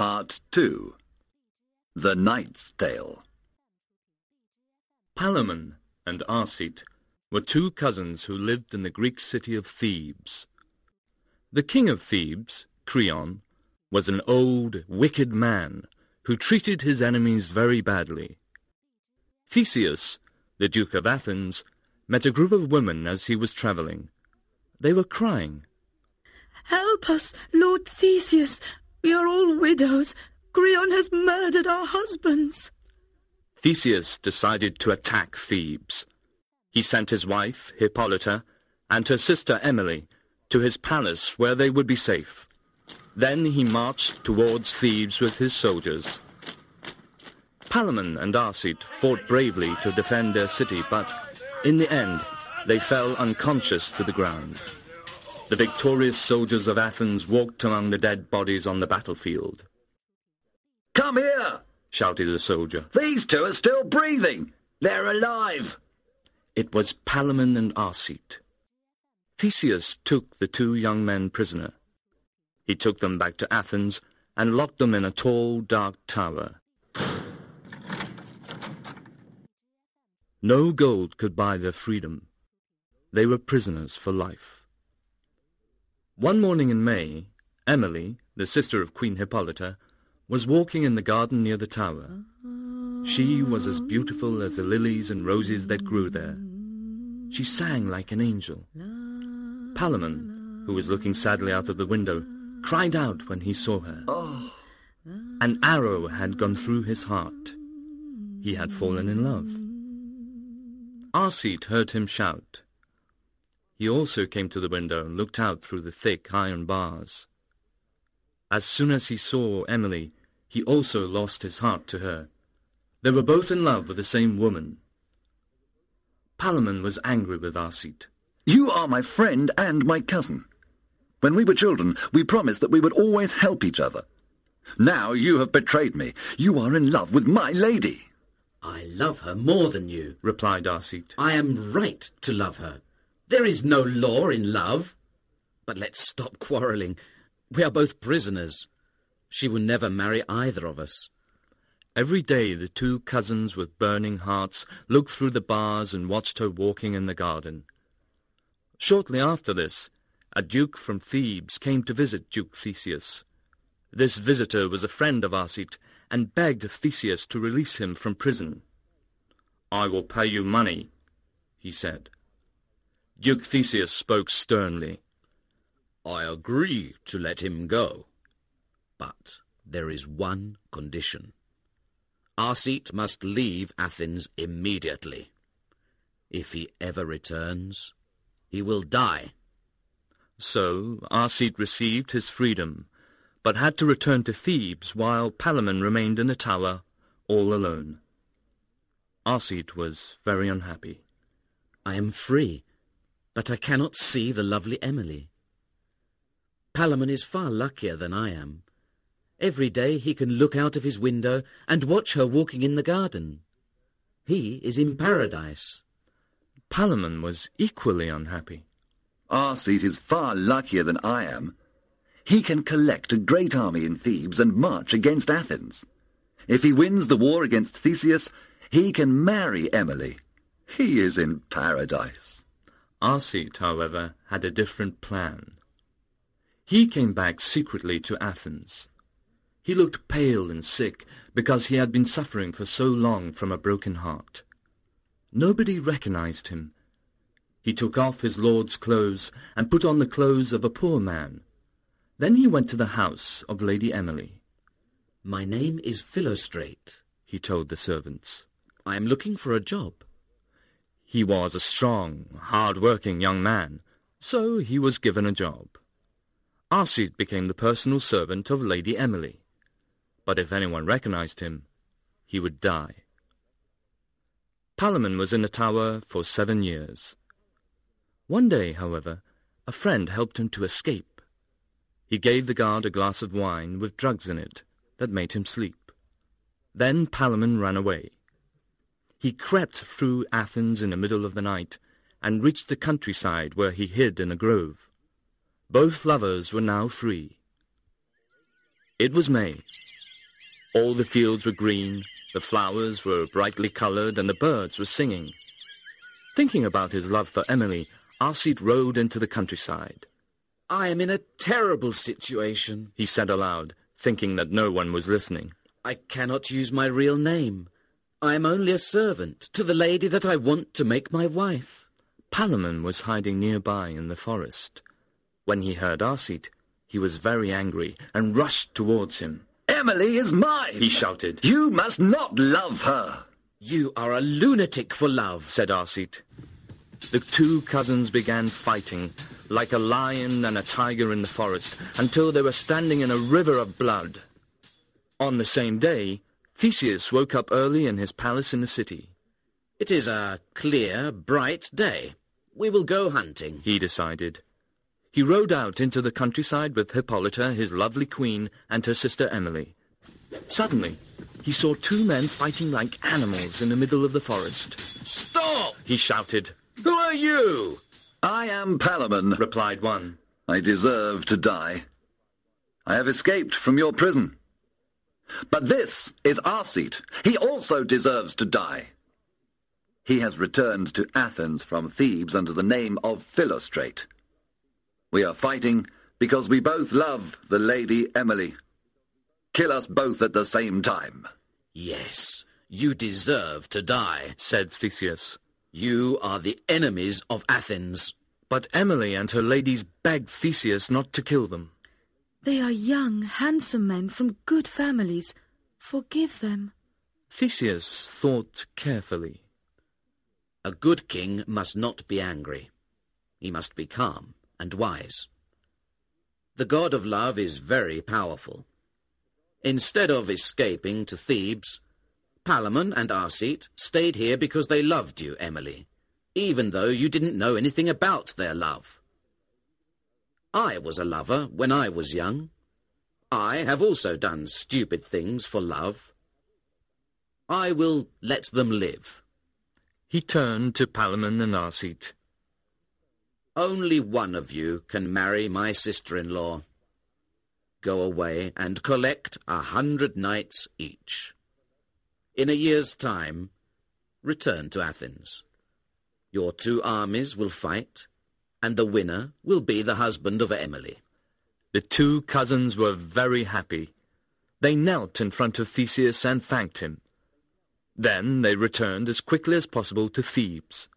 Part 2 The Knight's Tale Palamon and Arcite were two cousins who lived in the Greek city of Thebes. The king of Thebes, Creon, was an old, wicked man who treated his enemies very badly. Theseus, the Duke of Athens, met a group of women as he was travelling. They were crying. Help us, Lord Theseus! We are all widows. Creon has murdered our husbands. Theseus decided to attack Thebes. He sent his wife, Hippolyta, and her sister Emily to his palace where they would be safe. Then he marched towards Thebes with his soldiers. Palamon and Arcite fought bravely to defend their city, but in the end they fell unconscious to the ground. The victorious soldiers of Athens walked among the dead bodies on the battlefield. Come here! shouted a soldier. These two are still breathing! They're alive! It was Palamon and Arcite. Theseus took the two young men prisoner. He took them back to Athens and locked them in a tall, dark tower. No gold could buy their freedom. They were prisoners for life. One morning in May, Emily, the sister of Queen Hippolyta, was walking in the garden near the tower. She was as beautiful as the lilies and roses that grew there. She sang like an angel. Palamon, who was looking sadly out of the window, cried out when he saw her. Oh. An arrow had gone through his heart. He had fallen in love. Arcite heard him shout. He also came to the window and looked out through the thick iron bars. As soon as he saw Emily, he also lost his heart to her. They were both in love with the same woman. Palamon was angry with Arcite. You are my friend and my cousin. When we were children, we promised that we would always help each other. Now you have betrayed me. You are in love with my lady. I love her more than you, replied Arcite. I am right to love her. There is no law in love. But let's stop quarrelling. We are both prisoners. She will never marry either of us. Every day the two cousins with burning hearts looked through the bars and watched her walking in the garden. Shortly after this, a duke from Thebes came to visit Duke Theseus. This visitor was a friend of Arcite and begged Theseus to release him from prison. I will pay you money, he said. Duke Theseus spoke sternly. I agree to let him go. But there is one condition. Arcite must leave Athens immediately. If he ever returns, he will die. So Arcite received his freedom, but had to return to Thebes while Palamon remained in the tower, all alone. Arcite was very unhappy. I am free, but I cannot see the lovely Emily. Palamon is far luckier than I am. Every day he can look out of his window and watch her walking in the garden. He is in paradise. Palamon was equally unhappy. Arcite is far luckier than I am. He can collect a great army in Thebes and march against Athens. If he wins the war against Theseus, he can marry Emily. He is in paradise. Arcite, however, had a different plan. He came back secretly to Athens. He looked pale and sick because he had been suffering for so long from a broken heart. Nobody recognized him. He took off his lord's clothes and put on the clothes of a poor man. Then he went to the house of Lady Emily. My name is Philostrate, he told the servants. I am looking for a job. He was a strong, hard-working young man, so he was given a job. Arcite became the personal servant of Lady Emily but if anyone recognized him, he would die. Palamon was in the tower for seven years. One day, however, a friend helped him to escape. He gave the guard a glass of wine with drugs in it that made him sleep. Then Palamon ran away. He crept through Athens in the middle of the night and reached the countryside where he hid in a grove. Both lovers were now free. It was May, All the fields were green, the flowers were brightly coloured, and the birds were singing. Thinking about his love for Emily, Arcite rode into the countryside. I am in a terrible situation, he said aloud, thinking that no one was listening. I cannot use my real name. I am only a servant to the lady that I want to make my wife. Palamon was hiding nearby in the forest. When he heard Arcite, he was very angry and rushed towards him. Emily is mine, he shouted. You must not love her. You are a lunatic for love, said Arcite. The two cousins began fighting, like a lion and a tiger in the forest, until they were standing in a river of blood. On the same day, Theseus woke up early in his palace in the city. It is a clear, bright day. We will go hunting, he decided. He rode out into the countryside with Hippolyta, his lovely queen, and her sister Emily. Suddenly, he saw two men fighting like animals in the middle of the forest. Stop! he shouted. Who are you? I am Palamon, replied one. I deserve to die. I have escaped from your prison. But this is Arcite. He also deserves to die. He has returned to Athens from Thebes under the name of Philostrate. We are fighting because we both love the Lady Emily. Kill us both at the same time. Yes, you deserve to die, said Theseus. You are the enemies of Athens. But Emily and her ladies begged Theseus not to kill them. They are young, handsome men from good families. Forgive them. Theseus thought carefully. A good king must not be angry. He must be calm and wise. The god of love is very powerful. Instead of escaping to Thebes, Palamon and Arcite stayed here because they loved you, Emily, even though you didn't know anything about their love. I was a lover when I was young. I have also done stupid things for love. I will let them live. He turned to Palamon and Arcite. Only one of you can marry my sister-in-law. Go away and collect a hundred knights each. In a year's time, return to Athens. Your two armies will fight, and the winner will be the husband of Emily. The two cousins were very happy. They knelt in front of Theseus and thanked him. Then they returned as quickly as possible to Thebes.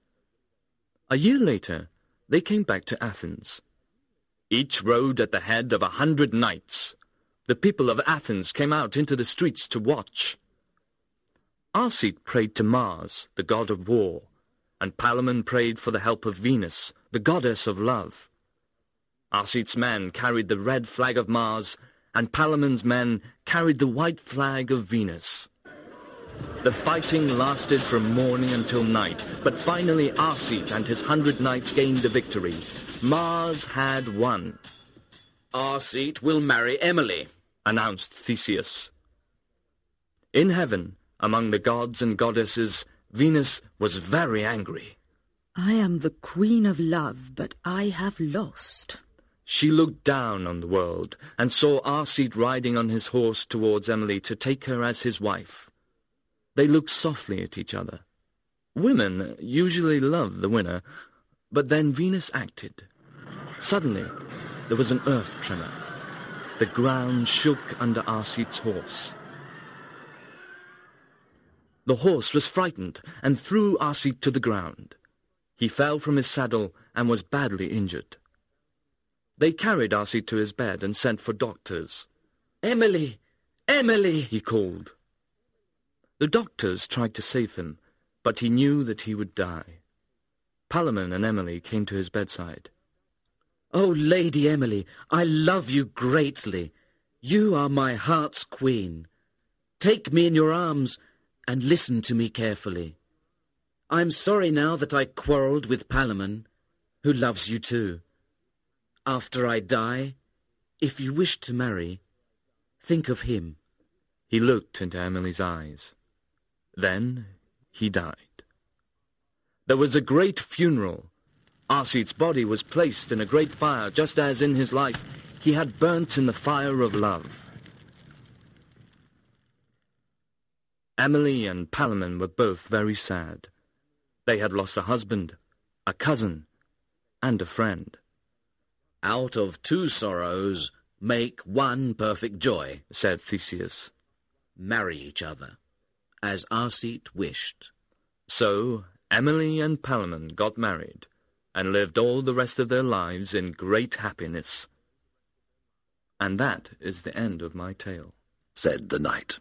A year later, they came back to Athens. Each rode at the head of a hundred knights. The people of Athens came out into the streets to watch. Arcite prayed to Mars, the god of war, and Palamon prayed for the help of Venus, the goddess of love. Arcite's men carried the red flag of Mars, and Palamon's men carried the white flag of Venus. The fighting lasted from morning until night, but finally Arcite and his hundred knights gained the victory. Mars had won. Arcite will marry Emily, announced Theseus. In heaven, among the gods and goddesses, Venus was very angry. I am the queen of love, but I have lost. She looked down on the world and saw Arcite riding on his horse towards Emily to take her as his wife. They looked softly at each other. Women usually love the winner, but then Venus acted. Suddenly, there was an earth tremor. The ground shook under Arcite's horse. The horse was frightened and threw Arcite to the ground. He fell from his saddle and was badly injured. They carried Arcite to his bed and sent for doctors. Emily! Emily! he called. The doctors tried to save him, but he knew that he would die. Palamon and Emily came to his bedside. Oh, Lady Emily, I love you greatly. You are my heart's queen. Take me in your arms and listen to me carefully. I'm sorry now that I quarrelled with Palamon, who loves you too. After I die, if you wish to marry, think of him. He looked into Emily's eyes. Then he died. There was a great funeral. Arcite's body was placed in a great fire, just as in his life he had burnt in the fire of love. Emily and Palamon were both very sad. They had lost a husband, a cousin, and a friend. Out of two sorrows, make one perfect joy, said Theseus. Marry each other, as Arcite wished. So Emily and Palamon got married, and lived all the rest of their lives in great happiness. And that is the end of my tale, said the knight.